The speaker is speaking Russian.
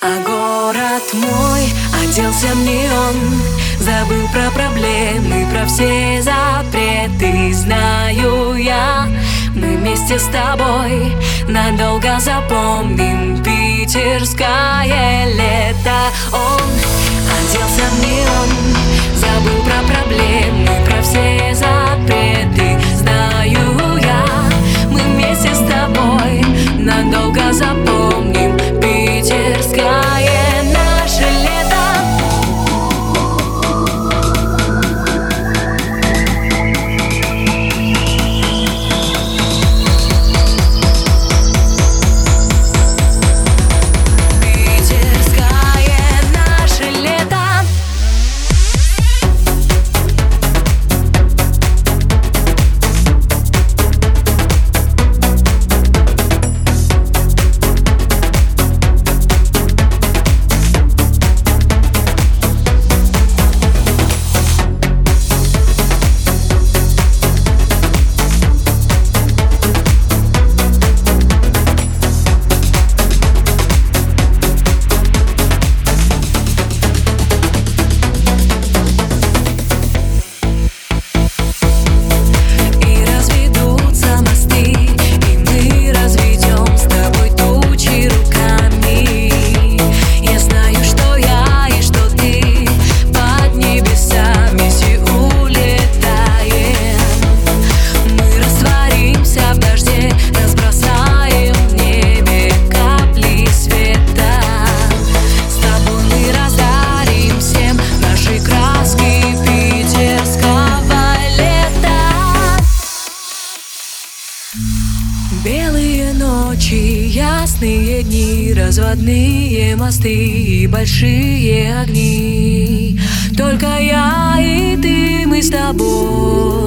А город мой оделся в неон Забыл про проблемы, про все запреты. Знаю я, мы вместе с тобой Надолго запомним питерское лето. Он оделся в неон Забыл про проблемы, про все запреты. Знаю я, мы вместе с тобой Надолго запомним Белые ночи, ясные дни, разводные мосты и большие огни. Только я и ты, мы с тобой,